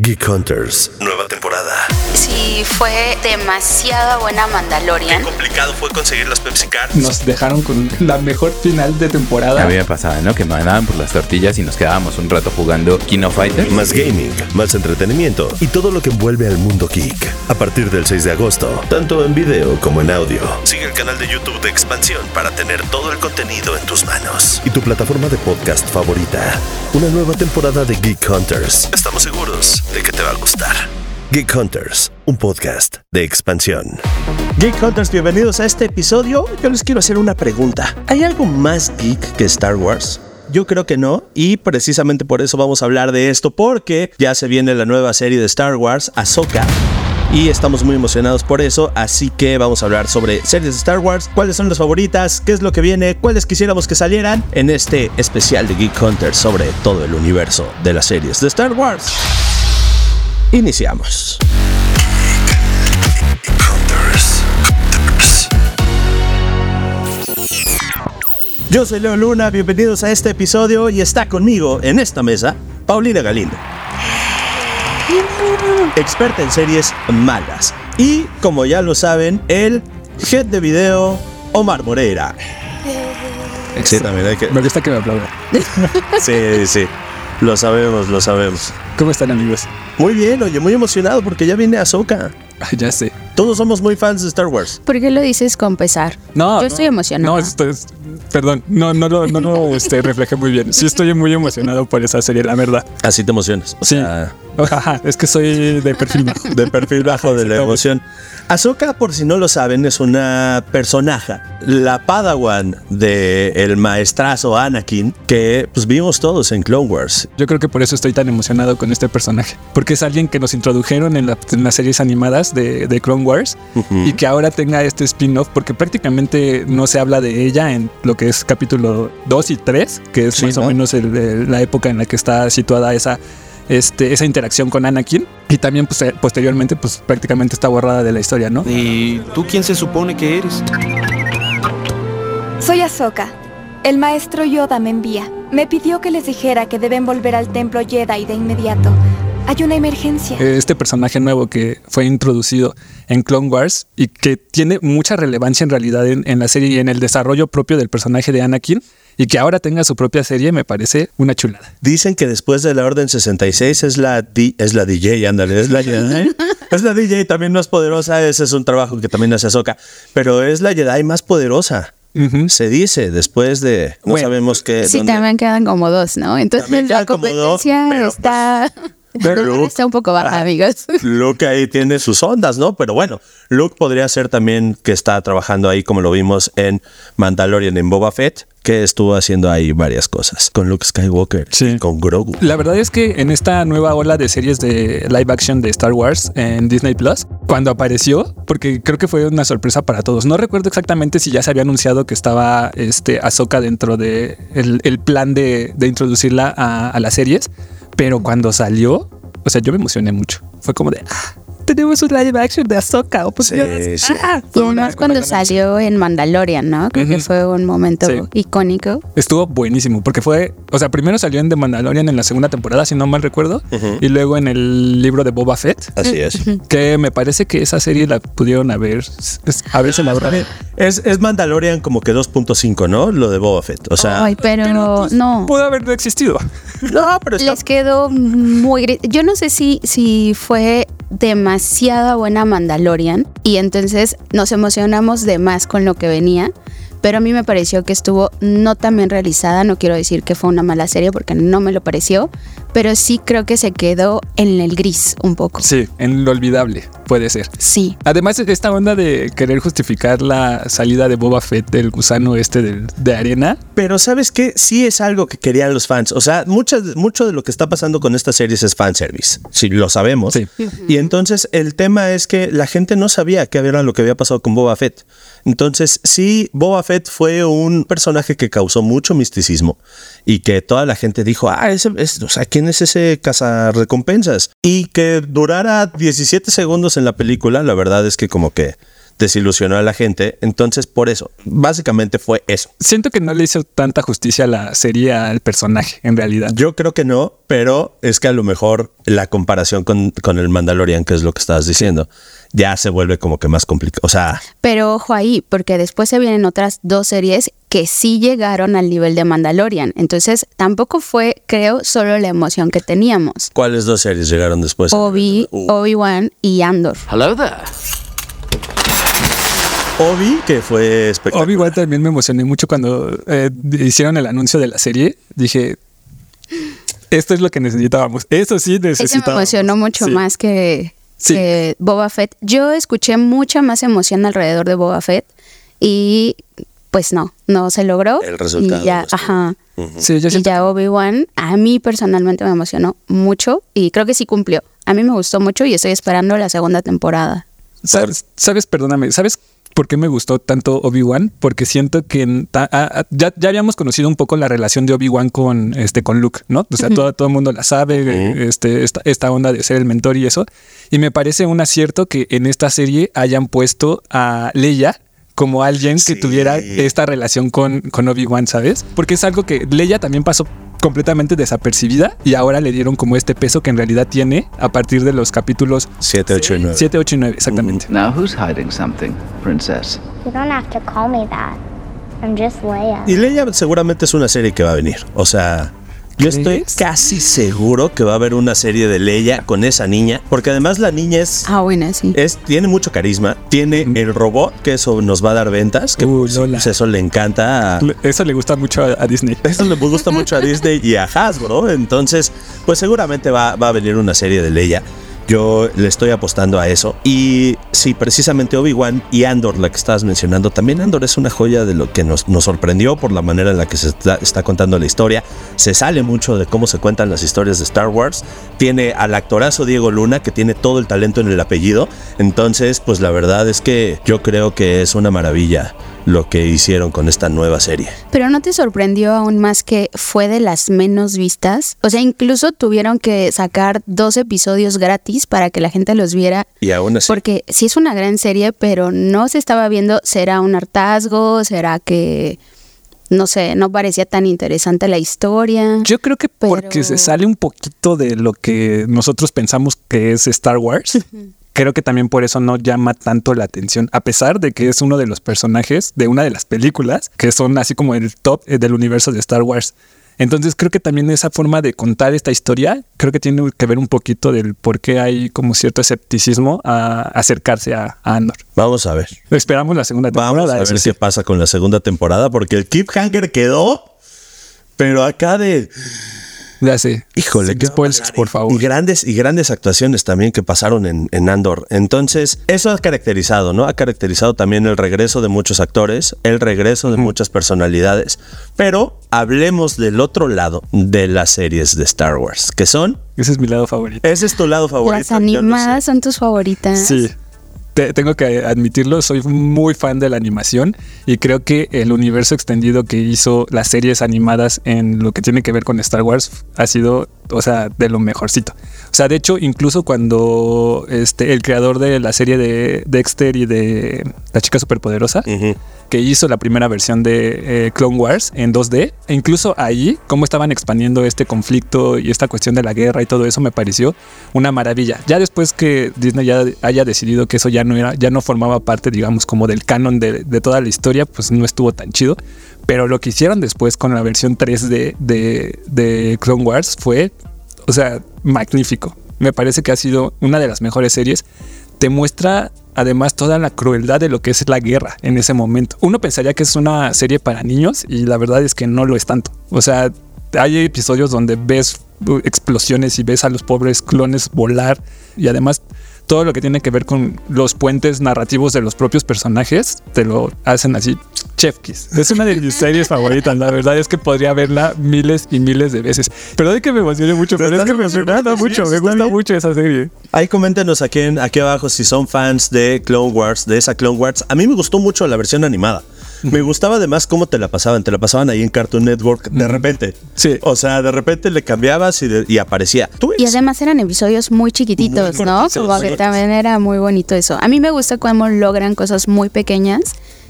Geek Hunters, nueva temporada. Sí, fue demasiada buena Mandalorian. Qué complicado fue conseguir las Pepsi Cards. Nos dejaron con la mejor final de temporada. A mí me pasaba, ¿no? Que me mandaban por las tortillas y nos quedábamos un rato jugando Kino Fighter. Más gaming, más entretenimiento y todo lo que envuelve al mundo geek. A partir del 6 de agosto, tanto en video como en audio. Sigue el canal de YouTube de Expansión para tener todo el contenido en tus manos. Y tu plataforma de podcast favorita. Una nueva temporada de Geek Hunters. Estamos seguros de que te va a gustar. Geek Hunters, un podcast de expansión. Geek Hunters, bienvenidos a este episodio. Yo les quiero hacer una pregunta. ¿Hay algo más geek que Star Wars? Yo creo que no, y precisamente por eso vamos a hablar de esto, porque ya se viene la nueva serie de Star Wars, Ahsoka. Y estamos muy emocionados por eso, así que vamos a hablar sobre series de Star Wars, cuáles son las favoritas, qué es lo que viene, cuáles quisiéramos que salieran en este especial de Geek Hunters sobre todo el universo de las series de Star Wars. Iniciamos. Yo soy Leo Luna, bienvenidos a este episodio y está conmigo en esta mesa Paulina Galindo. Experta en series malas. Y como ya lo saben, el head de video Omar Moreira. Sí, también hay que- Me gusta que me aplaudan. Sí, sí. Lo sabemos, lo sabemos. ¿Cómo están, amigos? Muy bien, oye, muy emocionado porque ya viene Ahsoka. Ya sé. Todos somos muy fans de Star Wars. ¿Por qué lo dices con pesar? No, Yo no. estoy emocionada. No, esto es. Perdón, no, no, lo- no, lo este, reflejé muy bien. Sí, estoy muy emocionado por esa serie, la verdad. Así te emocionas. O Sí. sea, Ajá, es que soy de perfil bajo. de perfil bajo de la emoción. Ahsoka, por si no lo saben, es una personaje, la padawan de el maestrazo Anakin, que pues vimos todos en Clone Wars. Yo creo que por eso estoy tan emocionado con este personaje. Porque es alguien que nos introdujeron en, la- en las series animadas de, de Clone Wars y que ahora tenga este spin-off, porque prácticamente no se habla de ella en lo que es capítulo 2 y 3, que es Sí, más ¿no? o menos el- el- la época en la que está situada esa, este, esa interacción con Anakin. Y también pues, eh, posteriormente pues prácticamente está borrada de la historia, ¿no? ¿Y tú quién se supone que eres? Soy Ahsoka. El maestro Yoda me envía. Me pidió que les dijera que deben volver al templo Jedi de inmediato. Hay una emergencia. este personaje nuevo que fue introducido en Clone Wars y que tiene mucha relevancia en realidad en, en la serie y en el desarrollo propio del personaje de Anakin y que ahora tenga su propia serie me parece una chulada. Dicen que después de la Orden 66 es la, D- es la DJ, ándale, es la Jedi. es la DJ también más poderosa, ese es un trabajo que también hace Ahsoka, pero es la Jedi más poderosa. Se dice después de no Bueno, sabemos qué Sí, dónde- también quedan como dos, ¿no? Entonces la dos, competencia pero, pues, está, pero- está un poco baja, amigos. Luke ahí tiene sus ondas, ¿no? Pero bueno, Luke podría ser también que está trabajando ahí, como lo vimos en Mandalorian en Boba Fett, que estuvo haciendo ahí varias cosas con Luke Skywalker, Sí. con Grogu. La verdad es que en esta nueva ola de series de live action de Star Wars en Disney Plus, cuando apareció, porque creo que fue una sorpresa para todos. No recuerdo exactamente si ya se había anunciado que estaba este Ahsoka dentro de el, el plan de, de introducirla a, a las series, pero cuando salió, o sea, yo me emocioné mucho. Fue como de ah, tenemos un live action de Ahsoka. Oh, pues, Sí, Dios. sí. Ah, fue una- además cuando salió en Mandalorian, ¿no? Creo que fue un momento Sí. icónico. Estuvo buenísimo, porque fue, o sea, primero salió en The Mandalorian en la segunda temporada, si no mal recuerdo, y luego en el libro de Boba Fett, Así es. que me parece que esa serie la pudieron haber, es- haberse elaborado. Es, es Mandalorian como que 2.5, ¿no? Lo de Boba Fett. O sea, Ay, pero, no. Pudo haber no existido. no, pero está Les quedó muy gris. Yo no sé si, si fue demasiada buena Mandalorian y entonces nos emocionamos de más con lo que venía. Pero a mí me pareció que estuvo no tan bien realizada. No quiero decir que fue una mala serie porque no me lo pareció. Pero sí creo que se quedó en el gris un poco. Sí, en lo olvidable, puede ser. Sí. Además, esta onda de querer justificar la salida de Boba Fett del gusano este del- de arena, Pero ¿sabes qué? Sí es algo que querían los fans. O sea, mucho, mucho de lo que está pasando con estas series es fanservice. Sí, lo sabemos. Sí. Y entonces el tema es que la gente no sabía qué era lo que había pasado con Boba Fett. Entonces, sí, Boba Fett fue un personaje que causó mucho misticismo y que toda la gente dijo, ah, ese, ¿quién es ese cazarrecompensas? Y que durara 17 segundos en la película, la verdad es que como que desilusionó a la gente. Entonces, por eso, básicamente fue eso. Siento que no le hizo tanta justicia a la serie al personaje, en realidad. Yo creo que no, pero es que a lo mejor la comparación con, con el Mandalorian, que es lo que estabas diciendo, ya se vuelve como que más complicado. O sea, Pero ojo ahí, porque después se vienen otras dos series que sí llegaron al nivel de Mandalorian. Entonces tampoco fue, creo, solo la emoción que teníamos. ¿cuáles dos series llegaron después? Obi, Uh, Obi-Wan y Andor. Hello there. Obi, que fue espectacular. Obi-Wan también me emocioné mucho cuando eh, hicieron el anuncio de la serie. Dije, esto es lo que necesitábamos. Eso sí Ese me necesitábamos. emocionó mucho Sí. más que, Sí. que Boba Fett. Yo escuché mucha más emoción alrededor de Boba Fett y pues no, no se logró. El resultado Y ya, ajá. Sí, yo Y ya Obi-Wan, a mí personalmente me emocionó mucho y creo que sí cumplió. A mí me gustó mucho y estoy esperando la segunda temporada. ¿Sabes, sabes, perdóname, ¿sabes por qué me gustó tanto Obi-Wan? Porque siento que en ta- ya, ya habíamos conocido un poco la relación de Obi-Wan con, este, con Luke, ¿no? O sea, todo, todo el mundo la sabe, este, esta, esta onda de ser el mentor y eso. Y me parece un acierto que en esta serie hayan puesto a Leia como alguien que tuviera esta relación con, con Obi-Wan, ¿sabes? Porque es algo que Leia también pasó completamente desapercibida y ahora le dieron como este peso que en realidad tiene a partir de los capítulos 7, 8 y 9. 7, 8 y 9, exactamente. Now who's hiding something, princess? You don't have to call me that. I'm just Leia. Y Leia seguramente es una serie que va a venir. O sea, yo estoy casi seguro que va a haber una serie de Leia con esa niña. Porque además la niña es. Ah, bueno, sí. Es, tiene mucho carisma, tiene el robot, que eso nos va a dar ventas, que Uh, pues, Lola. eso le encanta a, Eso le gusta mucho a, a Disney. Eso le gusta mucho a Disney y a Hasbro. Entonces, pues seguramente va, va a venir una serie de Leia. Yo le estoy apostando a eso. Y sí, precisamente Obi-Wan y Andor, la que estabas mencionando, también Andor es una joya de lo que nos, sorprendió por la manera en la que se está, está contando la historia. Se sale mucho de cómo se cuentan las historias de Star Wars. Tiene al actorazo Diego Luna, que tiene todo el talento en el apellido. Entonces, pues la verdad es que yo creo que es una maravilla lo que hicieron con esta nueva serie. Pero ¿no te sorprendió aún más que fue de las menos vistas? O sea, incluso tuvieron que sacar dos episodios gratis para que la gente los viera. Y aún así. Porque sí es una gran serie, pero no se estaba viendo, ¿será un hartazgo? ¿Será que, no sé, no parecía tan interesante la historia? Yo creo que porque se sale un poquito de lo que nosotros pensamos que es Star Wars. Creo que también por eso no llama tanto la atención, a pesar de que es uno de los personajes de una de las películas que son así como el top eh, del universo de Star Wars. Entonces creo que también esa forma de contar esta historia, creo que tiene que ver un poquito del por qué hay como cierto escepticismo a acercarse a, a Andor. Vamos a ver. Esperamos la segunda temporada. Vamos a ver qué pasa con la segunda temporada, porque el Cliffhanger quedó. Pero acá de. Ya sé. Híjole, Sin qué spoilers, por favor. Y grandes, y grandes actuaciones también que pasaron en, en Andor. Entonces, eso ha caracterizado, ¿no? Ha caracterizado también el regreso de muchos actores, el regreso de muchas personalidades. Pero hablemos del otro lado de las series de Star Wars, que son. Ese es mi lado favorito. Ese es tu lado favorito. Las animadas son tus favoritas. Sí. Te- tengo que admitirlo, soy muy fan de la animación y creo que el universo extendido que hizo las series animadas en lo que tiene que ver con Star Wars ha sido, o sea, de lo mejorcito. O sea, de hecho, incluso cuando este el creador de la serie de Dexter y de La chica superpoderosa, Ujú. que hizo la primera versión de eh, Clone Wars en 2D. E incluso ahí, cómo estaban expandiendo este conflicto y esta cuestión de la guerra y todo eso me pareció una maravilla. Ya después que Disney ya haya decidido que eso ya no ya no formaba parte, digamos, como del canon de, de toda la historia, pues no estuvo tan chido. Pero lo que hicieron después con la versión 3D de, de Clone Wars fue, o sea, magnífico. Me parece que ha sido una de las mejores series te muestra además toda la crueldad de lo que es la guerra en ese momento. Uno pensaría que es una serie para niños y la verdad es que no lo es tanto. O sea, hay episodios donde ves uh, explosiones y ves a los pobres clones volar y además todo lo que tiene que ver con los puentes narrativos de los propios personajes te lo hacen así chef kiss. Es una de mis series favoritas, la verdad es que podría verla miles y miles de veces. Pero de que me emocione mucho, pero es que me emociona mucho, me gusta mucho esa serie. Ahí coméntenos aquí, en- aquí abajo si son fans de Clone Wars, de esa Clone Wars. A mí me gustó mucho la versión animada. Me gustaba además cómo te la pasaban. Te la pasaban ahí en Cartoon Network de repente. Sí. O sea, de repente le cambiabas y, de- y aparecía. Tú Y además eran episodios muy chiquititos, Muy ¿no? Como que también era muy bonito eso. A mí me gusta cómo logran cosas muy pequeñas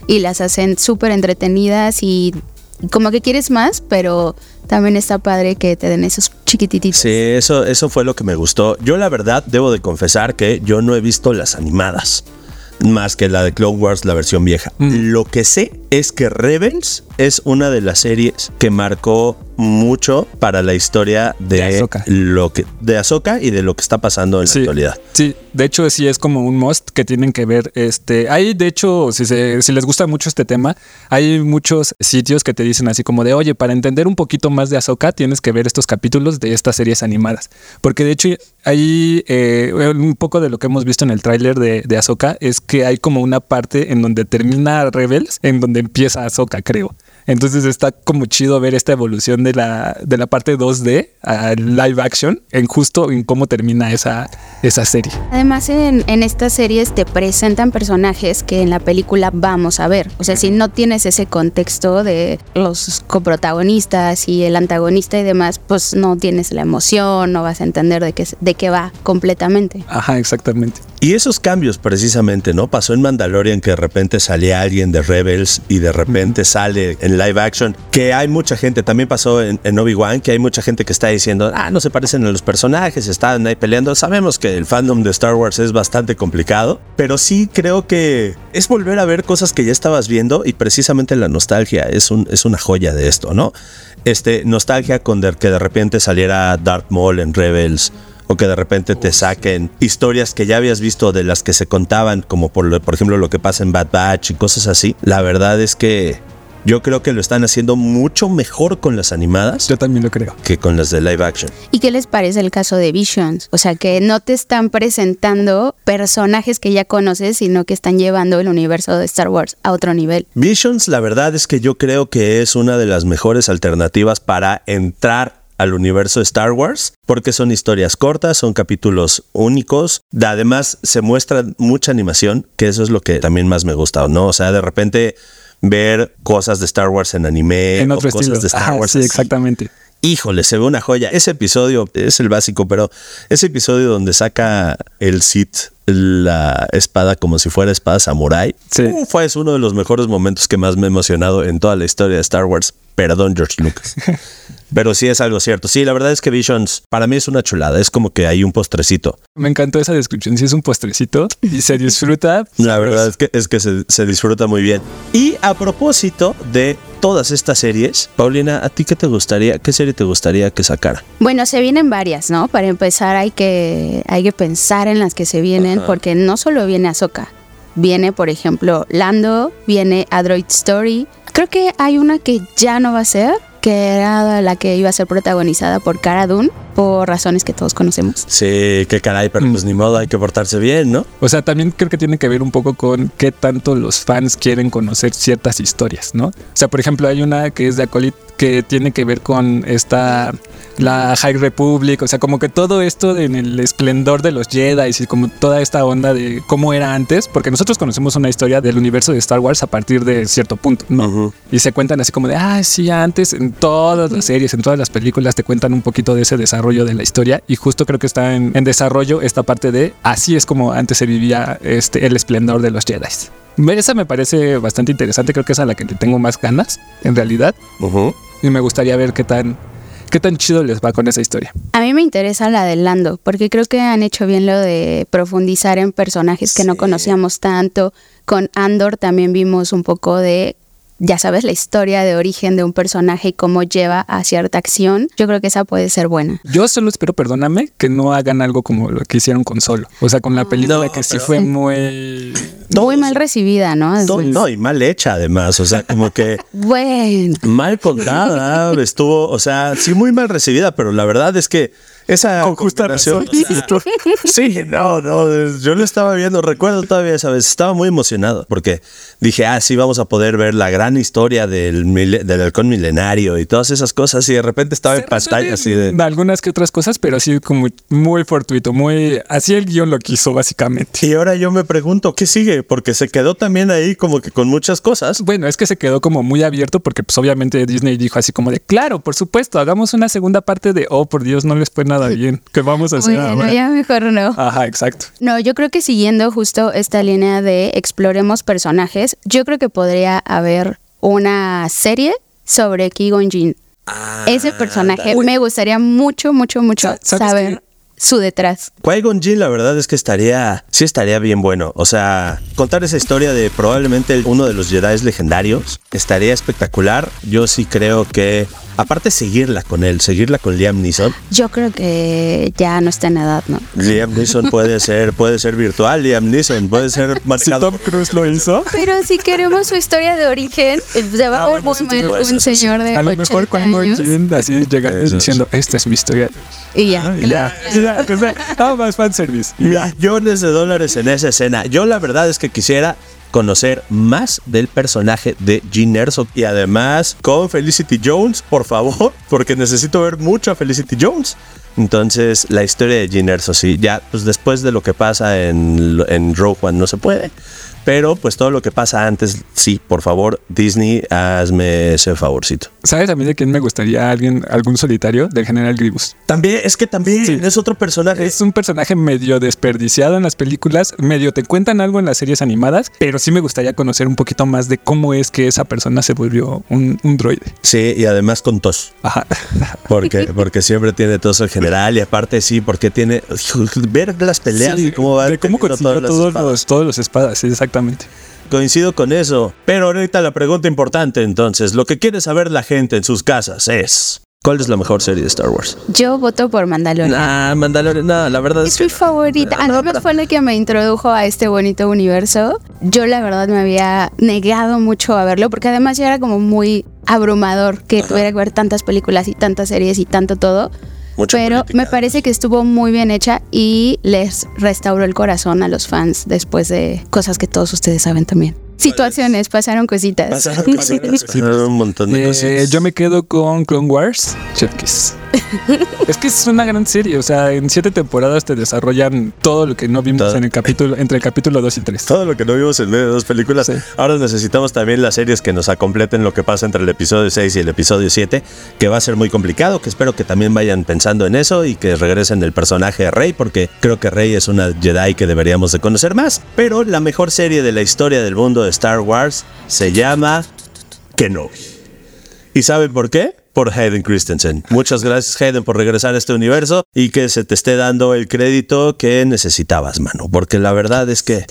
y las hacen súper entretenidas y y como que quieres más, pero también está padre que te den esos chiquititos. Sí, eso, eso fue lo que me gustó. Yo la verdad debo de confesar que yo no he visto las animadas. Más que la de Clone Wars, la versión vieja. Lo que sé es que Rebels es una de las series que marcó mucho para la historia de, De Ahsoka. lo que de Ahsoka y de lo que está pasando en la actualidad. Sí, de hecho sí es como un must que tienen que ver. Este, hay de hecho, si, se- si les gusta mucho este tema, hay muchos sitios que te dicen así como de, oye, para entender un poquito más de Ahsoka tienes que ver estos capítulos de estas series animadas. Porque de hecho hay eh, un poco de lo que hemos visto en el tráiler de, de Ahsoka es que hay como una parte en donde termina Rebels, en donde empieza Ahsoka, creo. Entonces está como chido ver esta evolución de la, de la parte 2D a live action en justo en cómo termina esa, esa serie. Además, en, en estas series te presentan personajes que en la película vamos a ver. O sea, si no tienes ese contexto de los coprotagonistas y el antagonista y demás, pues no tienes la emoción, no vas a entender de qué, de qué va completamente. Ajá, exactamente. Y esos cambios precisamente, ¿no? Pasó en Mandalorian que de repente salía alguien de Rebels y de repente sale en live action, que hay mucha gente, también pasó en, Obi-Wan, que hay mucha gente que está diciendo, ah, no se parecen a los personajes, están ahí peleando. Sabemos que el fandom de Star Wars es bastante complicado, pero sí creo que es volver a ver cosas que ya estabas viendo y precisamente la nostalgia es, un, es una joya de esto, ¿no? Este, nostalgia con que de repente saliera Darth Maul en Rebels o que de repente te saquen historias que ya habías visto de las que se contaban, como por, por ejemplo lo que pasa en Bad Batch y cosas así. La verdad es que yo creo que lo están haciendo mucho mejor con las animadas Yo también lo creo. que con las de live action. ¿Y qué les parece el caso de Visions? O sea, que no te están presentando personajes que ya conoces, sino que están llevando el universo de Star Wars a otro nivel. Visions, la verdad es que yo creo que es una de las mejores alternativas para entrar al universo de Star Wars, porque son historias cortas, son capítulos únicos, además se muestra mucha animación, que eso es lo que también más me gusta, ¿no? O sea, de repente ver cosas de Star Wars en anime en o cosas de Star Wars. sí, exactamente. Híjole, se ve una joya. Ese episodio es el básico, pero ese episodio donde saca el Sith la espada como si fuera espada samurai, Sí. uh, fue es uno de los mejores momentos que más me he emocionado en toda la historia de Star Wars. Perdón, George Lucas. Pero sí es algo cierto. Sí, la verdad es que Visions para mí es una chulada. Es como que hay un postrecito. Me encantó esa descripción. Sí, es un postrecito y se disfruta. La verdad es que, es que se, se disfruta muy bien. Y a propósito de todas estas series, Paulina, ¿a ti qué te gustaría? ¿Qué serie te gustaría que sacara? Bueno, se vienen varias, ¿no? Para empezar hay que, hay que pensar en las que se vienen, porque no solo viene Ahsoka. Viene, por ejemplo, Lando, viene Android Story. Creo que hay una que ya no va a ser, que era la que iba a ser protagonizada por Cara Dune, por razones que todos conocemos. Sí, qué caray, pero pues ni modo, hay que portarse bien, ¿no? O sea, también creo que tiene que ver un poco con qué tanto los fans quieren conocer ciertas historias, ¿no? O sea, por ejemplo, hay una que es de Acolyte que tiene que ver con esta la High Republic, o sea, como que todo esto en el esplendor de los Jedi y como toda esta onda de cómo era antes, porque nosotros conocemos una historia del universo de Star Wars a partir de cierto punto, ¿no? Y se cuentan así como de, ah, sí, antes en todas las series, en todas las películas te cuentan un poquito de ese desarrollo de la historia y justo creo que está en, en desarrollo esta parte de así es como antes se vivía este, el esplendor de los Jedi. Esa me parece bastante interesante, creo que es a la que tengo más ganas, en realidad, y me gustaría ver qué tan, qué tan chido les va con esa historia. A mí me interesa la de Lando, porque creo que han hecho bien lo de profundizar en personajes que no conocíamos tanto. Con Andor también vimos un poco de, ya sabes, la historia de origen de un personaje y cómo lleva a cierta acción. Yo creo que esa puede ser buena. Yo solo espero, perdóname, que no hagan algo como lo que hicieron con Solo. O sea, con la película No, que sí fue muy... Muy mal recibida, ¿no? No, no, y mal hecha además, o sea, como que Bueno, mal contada, estuvo, o sea, sí muy mal recibida, pero la verdad es que esa Con combinación, sí, no, no, yo lo estaba viendo, recuerdo todavía esa vez, estaba muy emocionado porque dije, ah, sí, vamos a poder ver la gran historia del, del halcón milenario y todas esas cosas y de repente estaba en pantalla así de... Algunas que otras cosas, pero sí como muy fortuito, muy... Así el guion lo quiso básicamente. Y ahora yo me pregunto, ¿qué sigue? Porque se quedó también ahí como que con muchas cosas. Bueno, es que se quedó como muy abierto porque pues obviamente Disney dijo así como de, claro, por supuesto, hagamos una segunda parte de, oh, por Dios, no les fue nada bien. ¿Qué vamos a hacer Bueno, ahora? ya mejor no. Ajá, exacto. No, yo creo que siguiendo justo esta línea de exploremos personajes, yo creo que podría haber una serie sobre Ki-Gon Jinn. Ese personaje me gustaría mucho, mucho, mucho Sa- ¿sabes saber su detrás. Qui-Gon Jinn, la verdad es que estaría, sí estaría bien bueno. O sea, contar esa historia de probablemente uno de los Jedi legendarios estaría espectacular. Yo sí creo que, aparte seguirla con él, seguirla con Liam Neeson. Yo creo que ya no está en edad, ¿no? Liam Neeson puede ser, puede ser virtual, Liam Neeson puede ser Si manejado. Tom Cruise lo hizo, Pero si queremos su historia de origen, eh, se va a bueno, sí, volver pues, un señor de a lo mejor 80 cuando años Jin así llega Eso diciendo, esta es mi historia. y ya. Y ya, ya, que sea, nada más fanservice. Millones de dólares en esa escena. Yo la verdad es que quisiera conocer más del personaje de Gene Erso y además con Felicity Jones, por favor, porque necesito ver mucho a Felicity Jones. Entonces, la historia de Gene Erso, sí, ya, pues después de lo que pasa en, en Rogue no se puede. Pero pues todo lo que pasa antes, sí, por favor, Disney, hazme ese favorcito. ¿Sabes a mí de quién me gustaría alguien, algún solitario? Del General Grievous. También, es que también Sí. es otro personaje. Es un personaje medio desperdiciado en las películas, medio te cuentan algo en las series animadas, pero sí me gustaría conocer un poquito más de cómo es que esa persona se volvió un, un droide. Sí, y además con tos. Ajá. Porque, porque siempre tiene tos el general y aparte sí, porque tiene ver las peleas y cómo va de cómo consiguió todos los, todos los espadas, sí, exactamente. Coincido con eso. Pero ahorita la pregunta importante entonces, lo que quiere saber la gente en sus casas es ¿cuál es la mejor serie de Star Wars? Yo voto por Mandalorian. Nah, Mandalorian, no, la verdad es Es que mi favorita. Además fue la que me introdujo a este bonito universo. Yo la verdad me había negado mucho a verlo porque además ya era como muy abrumador que tuviera que ver tantas películas y tantas series y tanto todo. Mucha Pero política. me parece que estuvo muy bien hecha y les restauró el corazón a los fans después de cosas que todos ustedes saben también. Situaciones, pasaron cositas. pasaron cositas, pasaron un montón de Eh, cosas. yo me quedo con Clone Wars, Chef Kiss. Es que es una gran serie, o sea, en siete temporadas te desarrollan todo lo que no vimos Todo. en el capítulo, entre el capítulo 2 y 3. Todo lo que no vimos en medio de dos películas. Sí. Ahora necesitamos también las series que nos acompleten lo que pasa entre el episodio 6 y el episodio 7, que va a ser muy complicado, que espero que también vayan pensando en eso y que regresen el personaje de Rey, porque creo que Rey es una Jedi que deberíamos de conocer más. Pero la mejor serie de la historia del mundo de Star Wars se llama Kenobi. ¿Y saben por qué? Por Hayden Christensen. Muchas gracias, Hayden, por regresar a este universo y que se te esté dando el crédito que necesitabas, mano. Porque la verdad es que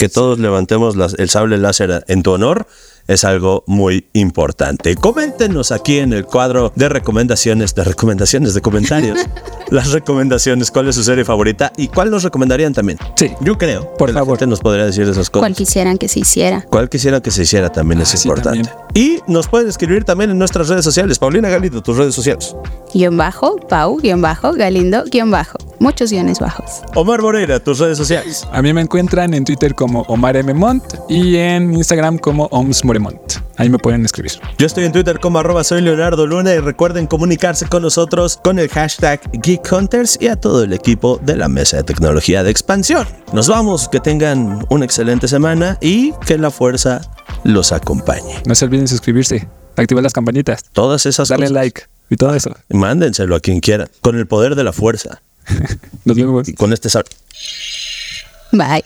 que todos levantemos las- el sable láser en tu honor es algo muy importante. Coméntenos aquí en el cuadro de recomendaciones, de recomendaciones, de comentarios, las recomendaciones, cuál es su serie favorita y cuál nos recomendarían también. Sí. Yo creo Por que la favor. gente nos podría decir esas cosas. Cual quisieran que se hiciera. Cuál quisiera que se hiciera también es Ah, sí, importante. también. Y nos pueden escribir también en nuestras redes sociales. Paulina Galindo, tus redes sociales. Guión bajo, Pau, guion bajo, Galindo, guion bajo. Muchos guiones bajos. Omar Moreira, tus redes sociales. A mí me encuentran en Twitter como Omar M. Mont y en Instagram como Oms Moremont. Ahí me pueden escribir. Yo estoy en Twitter como arroba soy Leonardo Luna y recuerden comunicarse con nosotros con el hashtag Geek Hunters y a todo el equipo de la Mesa de Tecnología de Expansión. Nos vamos, que tengan una excelente semana y que la fuerza los acompañe. No se olviden suscribirse, activar las campanitas, Todas esas darle cosas. like y todo eso. Mándenselo a quien quiera, con el poder de la fuerza Nos vemos. y con este sal. Bye.